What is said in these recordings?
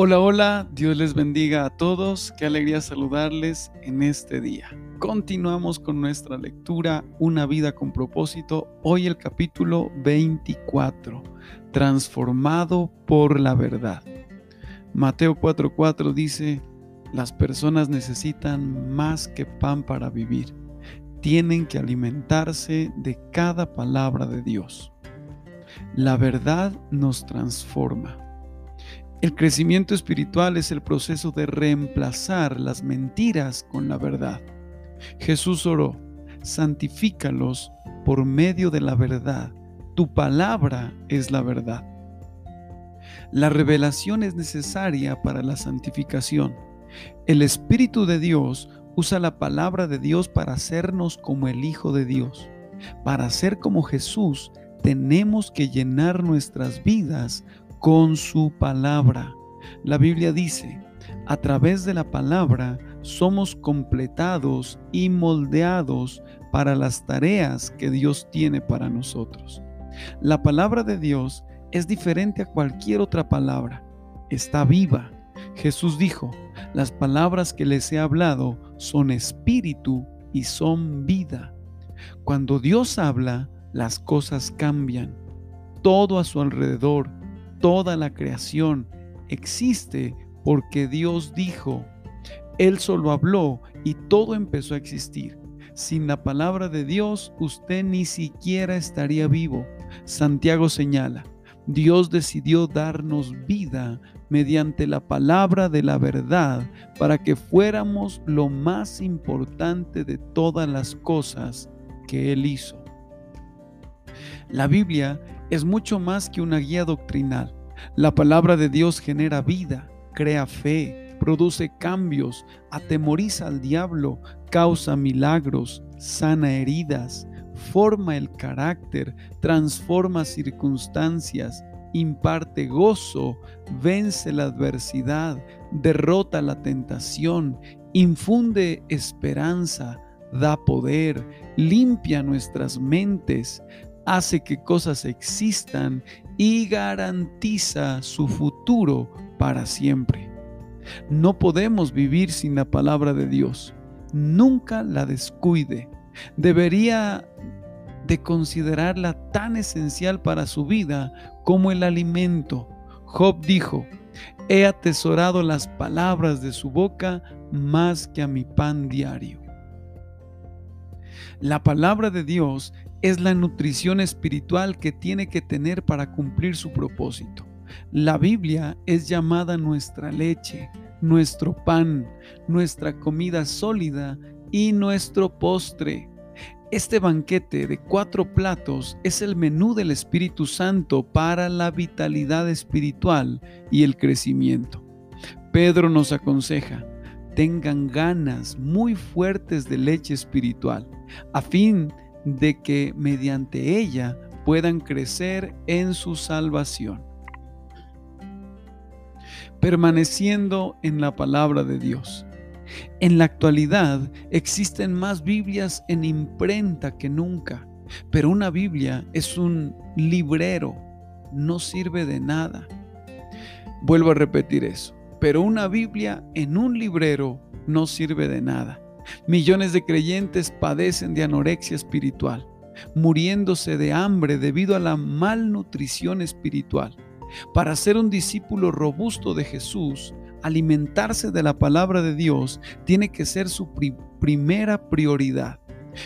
Hola, hola, Dios les bendiga a todos, qué alegría saludarles en este día. Continuamos con nuestra lectura Una vida con propósito, hoy el capítulo 24, transformado por la verdad. Mateo 4:4 dice, las personas necesitan más que pan para vivir, tienen que alimentarse de cada palabra de Dios. La verdad nos transforma. El crecimiento espiritual es el proceso de reemplazar las mentiras con la verdad. Jesús oró, santifícalos por medio de la verdad. Tu palabra es la verdad. La revelación es necesaria para la santificación. El Espíritu de Dios usa la palabra de Dios para hacernos como el Hijo de Dios. Para ser como Jesús, tenemos que llenar nuestras vidas con su palabra. La Biblia dice, a través de la palabra somos completados y moldeados para las tareas que Dios tiene para nosotros. La palabra de Dios es diferente a cualquier otra palabra. Está viva. Jesús dijo, las palabras que les he hablado son espíritu y son vida. Cuando Dios habla, las cosas cambian. Todo a su alrededor toda la creación existe porque Dios dijo. Él solo habló y todo empezó a existir. Sin la palabra de Dios, usted ni siquiera estaría vivo. Santiago señala, Dios decidió darnos vida mediante la palabra de la verdad para que fuéramos lo más importante de todas las cosas que Él hizo. La Biblia es mucho más que una guía doctrinal. La palabra de Dios genera vida, crea fe, produce cambios, atemoriza al diablo, causa milagros, sana heridas, forma el carácter, transforma circunstancias, imparte gozo, vence la adversidad, derrota la tentación, infunde esperanza, da poder, limpia nuestras mentes, hace que cosas existan y garantiza su futuro para siempre. No podemos vivir sin la palabra de Dios. Nunca la descuide. Debería de considerarla tan esencial para su vida como el alimento. Job dijo, he atesorado las palabras de su boca más que a mi pan diario. La palabra de Dios es la nutrición espiritual que tiene que tener para cumplir su propósito. La Biblia es llamada nuestra leche, nuestro pan, nuestra comida sólida y nuestro postre. Este banquete de cuatro platos es el menú del Espíritu Santo para la vitalidad espiritual y el crecimiento. Pedro nos aconseja, tengan ganas muy fuertes de leche espiritual, a fin de que mediante ella puedan crecer en su salvación. Permaneciendo en la palabra de Dios. En la actualidad existen más Biblias en imprenta que nunca, pero una Biblia es un librero, no sirve de nada. Vuelvo a repetir eso, pero una Biblia en un librero no sirve de nada. Millones de creyentes padecen de anorexia espiritual, muriéndose de hambre debido a la malnutrición espiritual. Para ser un discípulo robusto de Jesús, alimentarse de la palabra de Dios tiene que ser su primera prioridad.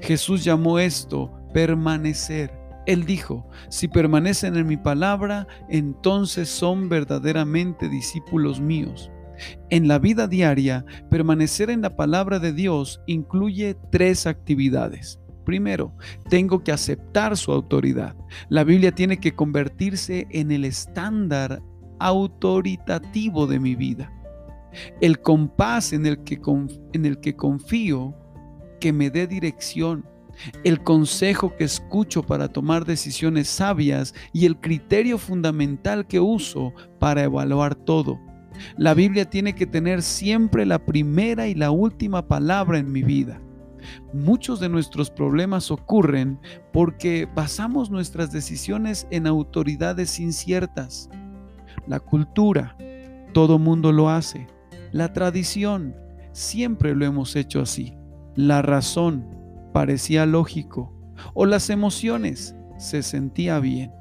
Jesús llamó esto permanecer. Él dijo, si permanecen en mi palabra, entonces son verdaderamente discípulos míos. En la vida diaria, permanecer en la palabra de Dios incluye tres actividades. Primero, tengo que aceptar su autoridad. La Biblia tiene que convertirse en el estándar autoritativo de mi vida. El compás en el que, confío que me dé dirección, el consejo que escucho para tomar decisiones sabias y el criterio fundamental que uso para evaluar todo. La Biblia tiene que tener siempre la primera y la última palabra en mi vida. Muchos de nuestros problemas ocurren porque basamos nuestras decisiones en autoridades inciertas. La cultura, todo mundo lo hace. La tradición, siempre lo hemos hecho así. La razón, parecía lógico. O las emociones, se sentía bien.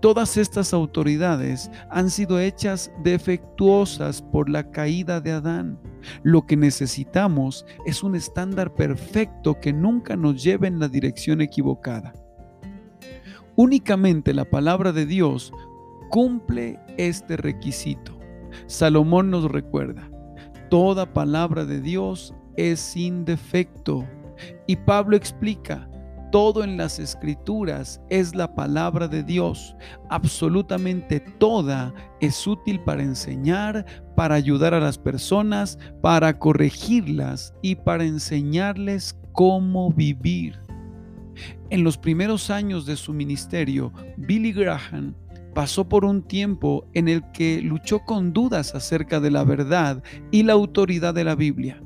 Todas estas autoridades han sido hechas defectuosas por la caída de Adán. Lo que necesitamos es un estándar perfecto que nunca nos lleve en la dirección equivocada. Únicamente la palabra de Dios cumple este requisito. Salomón nos recuerda, toda palabra de Dios es sin defecto. Y Pablo explica, todo en las escrituras es la palabra de Dios. Absolutamente toda es útil para enseñar, para ayudar a las personas, para corregirlas y para enseñarles cómo vivir. En los primeros años de su ministerio, Billy Graham pasó por un tiempo en el que luchó con dudas acerca de la verdad y la autoridad de la Biblia.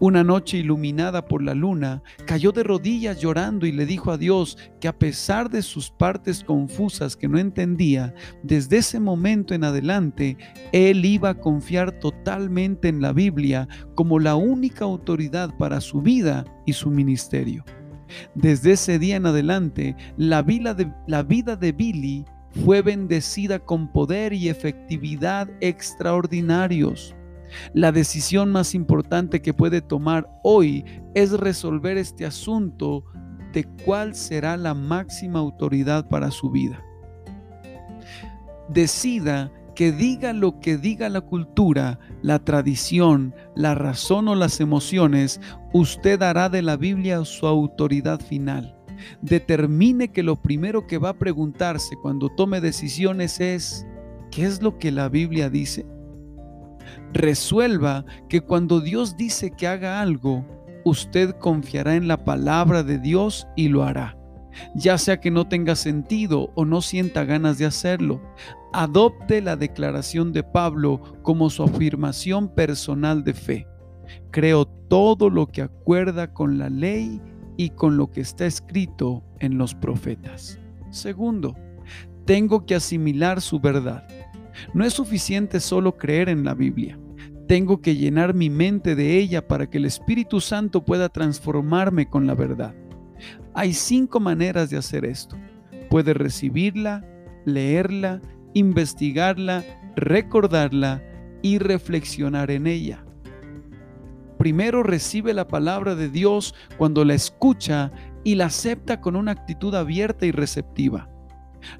Una noche iluminada por la luna, cayó de rodillas llorando y le dijo a Dios que a pesar de sus partes confusas que no entendía, desde ese momento en adelante, él iba a confiar totalmente en la Biblia como la única autoridad para su vida y su ministerio. Desde ese día en adelante, la vida de, Billy fue bendecida con poder y efectividad extraordinarios. La decisión más importante que puede tomar hoy es resolver este asunto de cuál será la máxima autoridad para su vida. Decida que diga lo que diga la cultura, la tradición, la razón o las emociones, usted hará de la Biblia su autoridad final. Determine que lo primero que va a preguntarse cuando tome decisiones es, ¿qué es lo que la Biblia dice? Resuelva que cuando Dios dice que haga algo, usted confiará en la palabra de Dios y lo hará. Ya sea que no tenga sentido o no sienta ganas de hacerlo, adopte la declaración de Pablo como su afirmación personal de fe. Creo todo lo que acuerda con la ley y con lo que está escrito en los profetas. Segundo, tengo que asimilar su verdad. No es suficiente solo creer en la Biblia. Tengo que llenar mi mente de ella para que el Espíritu Santo pueda transformarme con la verdad. Hay cinco maneras de hacer esto. Puede recibirla, leerla, investigarla, recordarla y reflexionar en ella. Primero recibe la palabra de Dios cuando la escucha y la acepta con una actitud abierta y receptiva.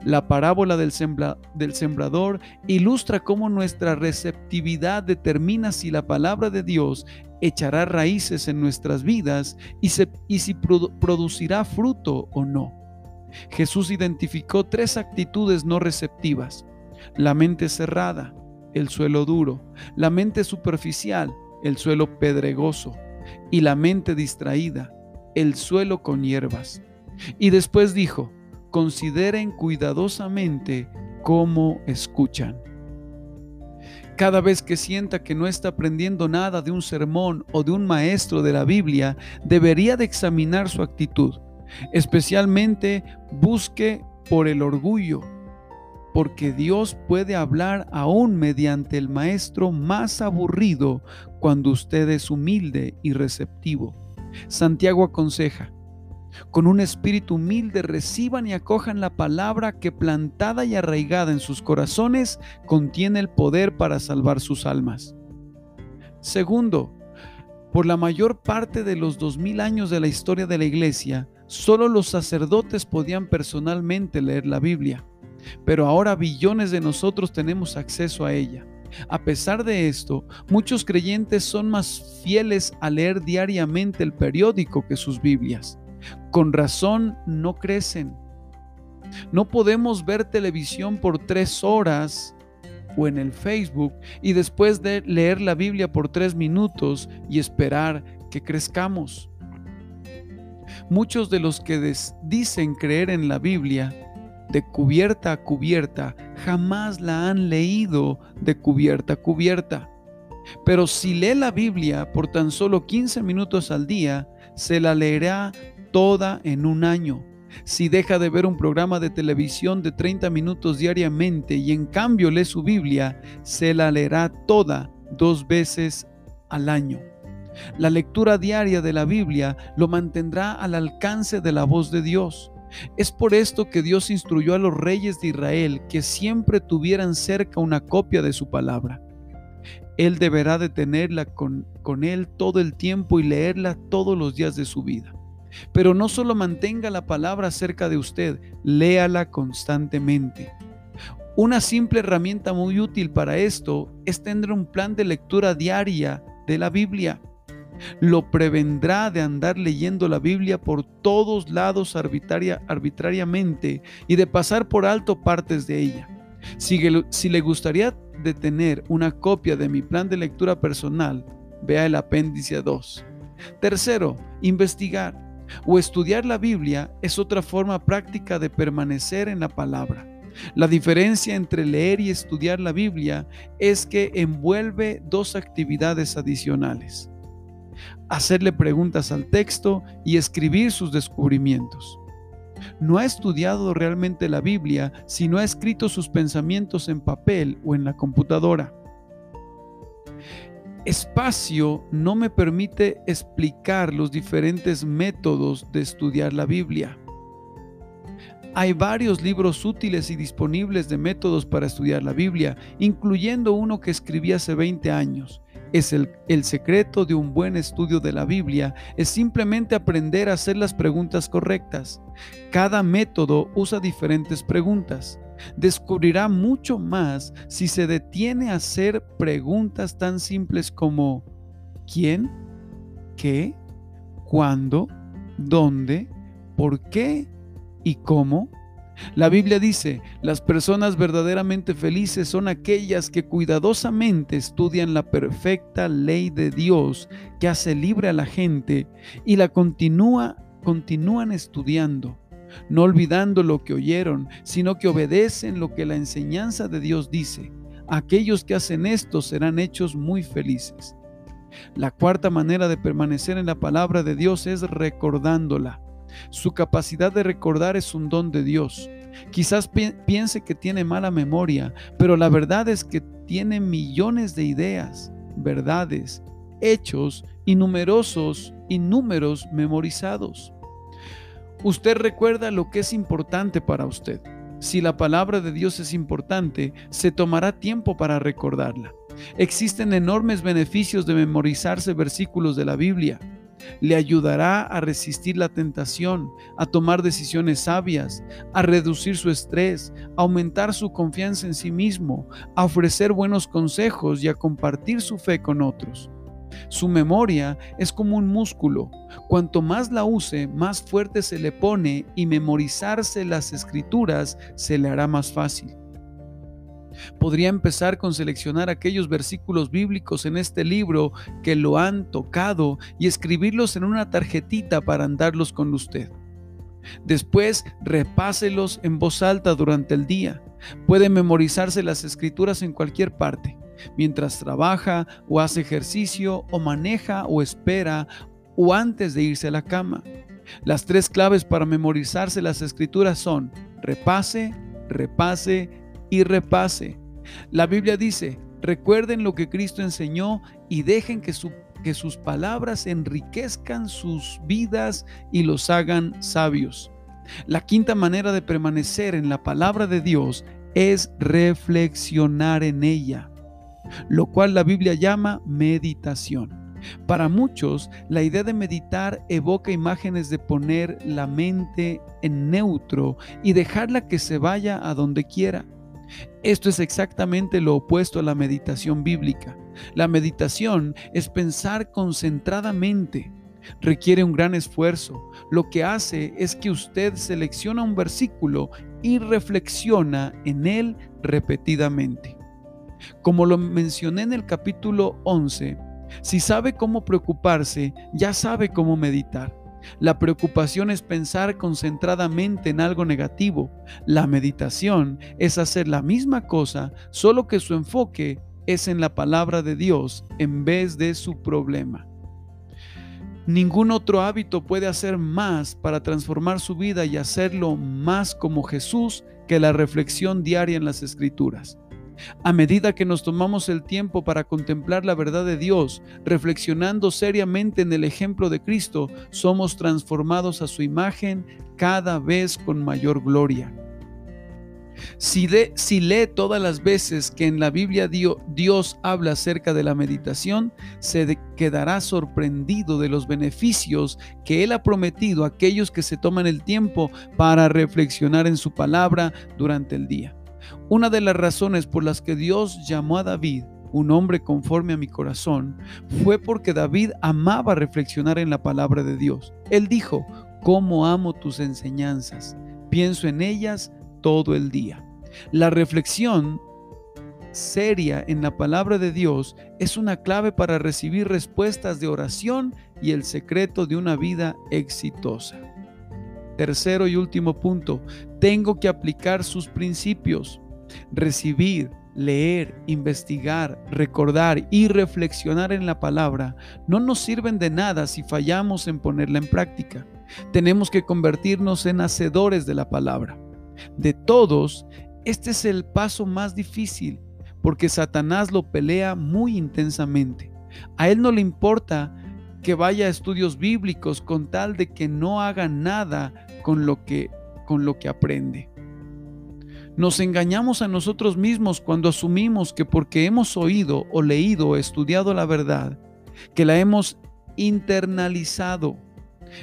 La parábola del, sembrador ilustra cómo nuestra receptividad determina si la palabra de Dios echará raíces en nuestras vidas y, si producirá fruto o no. Jesús identificó tres actitudes no receptivas. La mente cerrada, el suelo duro, la mente superficial, el suelo pedregoso, y la mente distraída, el suelo con hierbas. Y después dijo, consideren cuidadosamente cómo escuchan. Cada vez que sienta que no está aprendiendo nada de un sermón o de un maestro de la Biblia, debería de examinar su actitud. Especialmente busque por el orgullo, porque Dios puede hablar aún mediante el maestro más aburrido cuando usted es humilde y receptivo. Santiago aconseja, con un espíritu humilde reciban y acojan la palabra que plantada y arraigada en sus corazones contiene el poder para salvar sus almas. Segundo, por la mayor parte de los dos mil años de la historia de la iglesia, solo los sacerdotes podían personalmente leer la Biblia, pero ahora billones de nosotros tenemos acceso a ella. A pesar de esto, muchos creyentes son más fieles a leer diariamente el periódico que sus Biblias. Con razón no crecen. No podemos ver televisión por tres horas o en el Facebook y después de leer la Biblia por tres minutos y esperar que crezcamos. Muchos de los que dicen creer en la Biblia de cubierta a cubierta jamás la han leído de cubierta a cubierta. Pero si lee la Biblia por tan solo 15 minutos al día, se la leerá toda en un año, Si deja de ver un programa de televisión de 30 minutos diariamente y en cambio lee su Biblia, se la leerá toda dos veces al año. La lectura diaria de la Biblia lo mantendrá al alcance de la voz de Dios. Es por esto que Dios instruyó a los reyes de Israel que siempre tuvieran cerca una copia de su palabra. Él deberá de tenerla con, con él todo el tiempo y leerla todos los días de su vida. Pero no solo mantenga la palabra cerca de usted, léala constantemente. Una simple herramienta muy útil para esto es tener un plan de lectura diaria de la Biblia. Lo prevendrá de andar leyendo la Biblia por todos lados arbitrariamente y de pasar por alto partes de ella. Si, le gustaría tener una copia de mi plan de lectura personal, vea el apéndice 2. Tercero, investigar o estudiar la Biblia es otra forma práctica de permanecer en la palabra. La diferencia entre leer y estudiar la Biblia es que envuelve dos actividades adicionales. Hacerle preguntas al texto y escribir sus descubrimientos. No ha estudiado realmente la Biblia si no ha escrito sus pensamientos en papel o en la computadora espacio no me permite explicar los diferentes métodos de estudiar la Biblia. Hay varios libros útiles y disponibles de métodos para estudiar la Biblia, incluyendo uno que escribí hace 20 años. Es el, el, secreto de un buen estudio de la Biblia, es simplemente aprender a hacer las preguntas correctas. Cada método usa diferentes preguntas descubrirá mucho más si se detiene a hacer preguntas tan simples como ¿quién? ¿qué? ¿cuándo? ¿dónde? ¿por qué? ¿y cómo? La Biblia dice, las personas verdaderamente felices son aquellas que cuidadosamente estudian la perfecta ley de Dios que hace libre a la gente y la continúa, continúan estudiando no olvidando lo que oyeron, sino que obedecen lo que la enseñanza de Dios dice. Aquellos que hacen esto serán hechos muy felices. La cuarta manera de permanecer en la palabra de Dios es recordándola. Su capacidad de recordar es un don de Dios. Quizás piense que tiene mala memoria, pero la verdad es que tiene millones de ideas, verdades, hechos y numerosos y números memorizados. Usted recuerda lo que es importante para usted. Si la palabra de Dios es importante, se tomará tiempo para recordarla. Existen enormes beneficios de memorizarse versículos de la Biblia. Le ayudará a resistir la tentación, a tomar decisiones sabias, a reducir su estrés, a aumentar su confianza en sí mismo, a ofrecer buenos consejos y a compartir su fe con otros. Su memoria es como un músculo. Cuanto más la use, más fuerte se le pone y memorizarse las escrituras se le hará más fácil. Podría empezar con seleccionar aquellos versículos bíblicos en este libro que lo han tocado y escribirlos en una tarjetita para andarlos con usted. Después repáselos en voz alta durante el día. Puede memorizarse las escrituras en cualquier parte mientras trabaja o hace ejercicio o maneja o espera o antes de irse a la cama. Las tres claves para memorizarse las escrituras son repase, repase y repase. La Biblia dice, recuerden lo que Cristo enseñó y dejen que, que sus palabras enriquezcan sus vidas y los hagan sabios. La quinta manera de permanecer en la palabra de Dios es reflexionar en ella lo cual la Biblia llama meditación. Para muchos, la idea de meditar evoca imágenes de poner la mente en neutro y dejarla que se vaya a donde quiera. Esto es exactamente lo opuesto a la meditación bíblica. La meditación es pensar concentradamente. Requiere un gran esfuerzo. Lo que hace es que usted selecciona un versículo y reflexiona en él repetidamente. Como lo mencioné en el capítulo 11, si sabe cómo preocuparse, ya sabe cómo meditar. La preocupación es pensar concentradamente en algo negativo. La meditación es hacer la misma cosa, solo que su enfoque es en la palabra de Dios en vez de su problema. Ningún otro hábito puede hacer más para transformar su vida y hacerlo más como Jesús que la reflexión diaria en las Escrituras. A medida que nos tomamos el tiempo para contemplar la verdad de Dios, reflexionando seriamente en el ejemplo de Cristo, somos transformados a su imagen cada vez con mayor gloria. Si, lee todas las veces que en la Biblia Dios habla acerca de la meditación, se quedará sorprendido de los beneficios que Él ha prometido a aquellos que se toman el tiempo para reflexionar en su palabra durante el día. Una de las razones por las que Dios llamó a David un hombre conforme a mi corazón, fue porque David amaba reflexionar en la palabra de Dios. Él dijo, ¿cómo amo tus enseñanzas? Pienso en ellas todo el día. La reflexión seria en la palabra de Dios es una clave para recibir respuestas de oración y el secreto de una vida exitosa. Tercero y último punto, tengo que aplicar sus principios. Recibir, leer, investigar, recordar y reflexionar en la palabra no nos sirven de nada si fallamos en ponerla en práctica. Tenemos que convertirnos en hacedores de la palabra. De todos, este es el paso más difícil porque Satanás lo pelea muy intensamente. A él no le importa que vaya a estudios bíblicos con tal de que no haga nada con lo que, con lo que aprende. Nos engañamos a nosotros mismos cuando asumimos que porque hemos oído o leído o estudiado la verdad, que la hemos internalizado,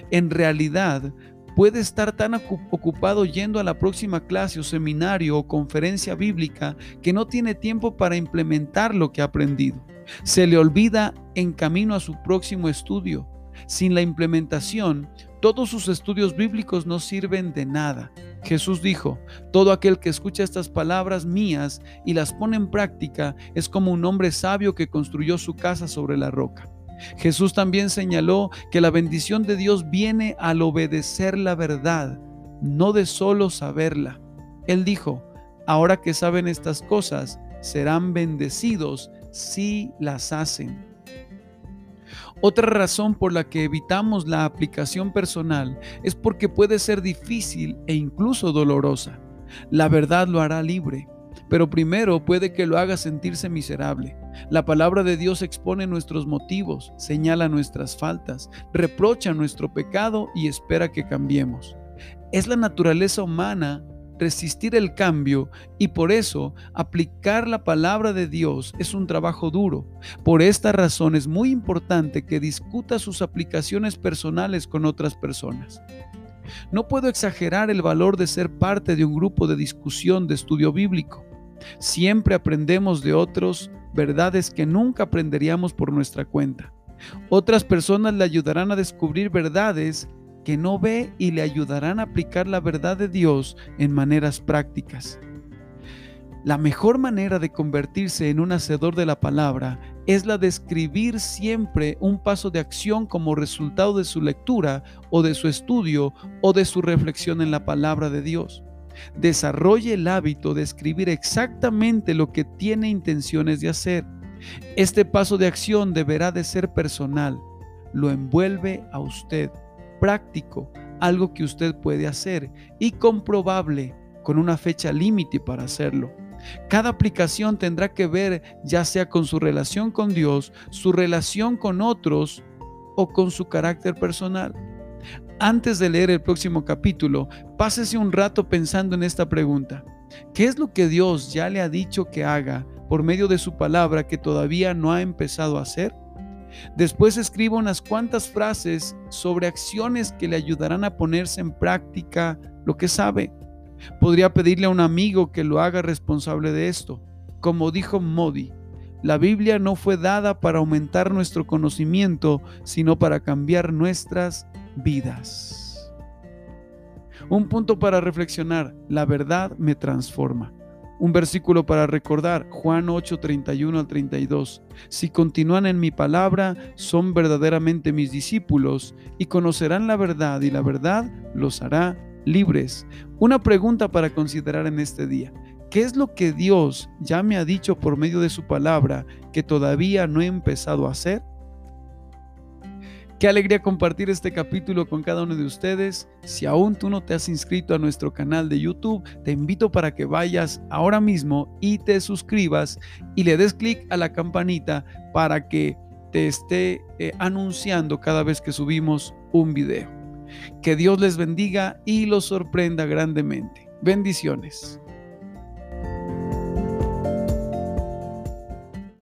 en realidad puede estar tan ocupado yendo a la próxima clase o seminario o conferencia bíblica que no tiene tiempo para implementar lo que ha aprendido. Se le olvida en camino a su próximo estudio. Sin la implementación, todos sus estudios bíblicos no sirven de nada. Jesús dijo, todo aquel que escucha estas palabras mías y las pone en práctica es como un hombre sabio que construyó su casa sobre la roca. Jesús también señaló que la bendición de Dios viene al obedecer la verdad, no de solo saberla. Él dijo, ahora que saben estas cosas, serán bendecidos si las hacen. Otra razón por la que evitamos la aplicación personal es porque puede ser difícil e incluso dolorosa. La verdad lo hará libre, pero primero puede que lo haga sentirse miserable. La palabra de Dios expone nuestros motivos, señala nuestras faltas, reprocha nuestro pecado y espera que cambiemos. Es la naturaleza humana resistir el cambio y por eso aplicar la palabra de Dios es un trabajo duro. Por esta razón es muy importante que discuta sus aplicaciones personales con otras personas. No puedo exagerar el valor de ser parte de un grupo de discusión de estudio bíblico. Siempre aprendemos de otros verdades que nunca aprenderíamos por nuestra cuenta. Otras personas le ayudarán a descubrir verdades que no ve y le ayudarán a aplicar la verdad de Dios en maneras prácticas. La mejor manera de convertirse en un hacedor de la palabra es la de escribir siempre un paso de acción como resultado de su lectura o de su estudio o de su reflexión en la palabra de Dios. Desarrolle el hábito de escribir exactamente lo que tiene intenciones de hacer. Este paso de acción deberá de ser personal. Lo envuelve a usted, práctico, algo que usted puede hacer y comprobable con una fecha límite para hacerlo. Cada aplicación tendrá que ver ya sea con su relación con Dios, su relación con otros o con su carácter personal. Antes de leer el próximo capítulo, pásese un rato pensando en esta pregunta. ¿Qué es lo que Dios ya le ha dicho que haga por medio de su palabra que todavía no ha empezado a hacer? Después escriba unas cuantas frases sobre acciones que le ayudarán a ponerse en práctica lo que sabe. Podría pedirle a un amigo que lo haga responsable de esto. Como dijo Modi, la Biblia no fue dada para aumentar nuestro conocimiento, sino para cambiar nuestras vidas. Un punto para reflexionar, la verdad me transforma. Un versículo para recordar, Juan 8, 31 al 32. Si continúan en mi palabra, son verdaderamente mis discípulos y conocerán la verdad y la verdad los hará libres. Una pregunta para considerar en este día. ¿Qué es lo que Dios ya me ha dicho por medio de su palabra que todavía no he empezado a hacer? Qué alegría compartir este capítulo con cada uno de ustedes. Si aún tú no te has inscrito a nuestro canal de YouTube, te invito para que vayas ahora mismo y te suscribas y le des clic a la campanita para que te esté eh, anunciando cada vez que subimos un video. Que Dios les bendiga y los sorprenda grandemente. Bendiciones.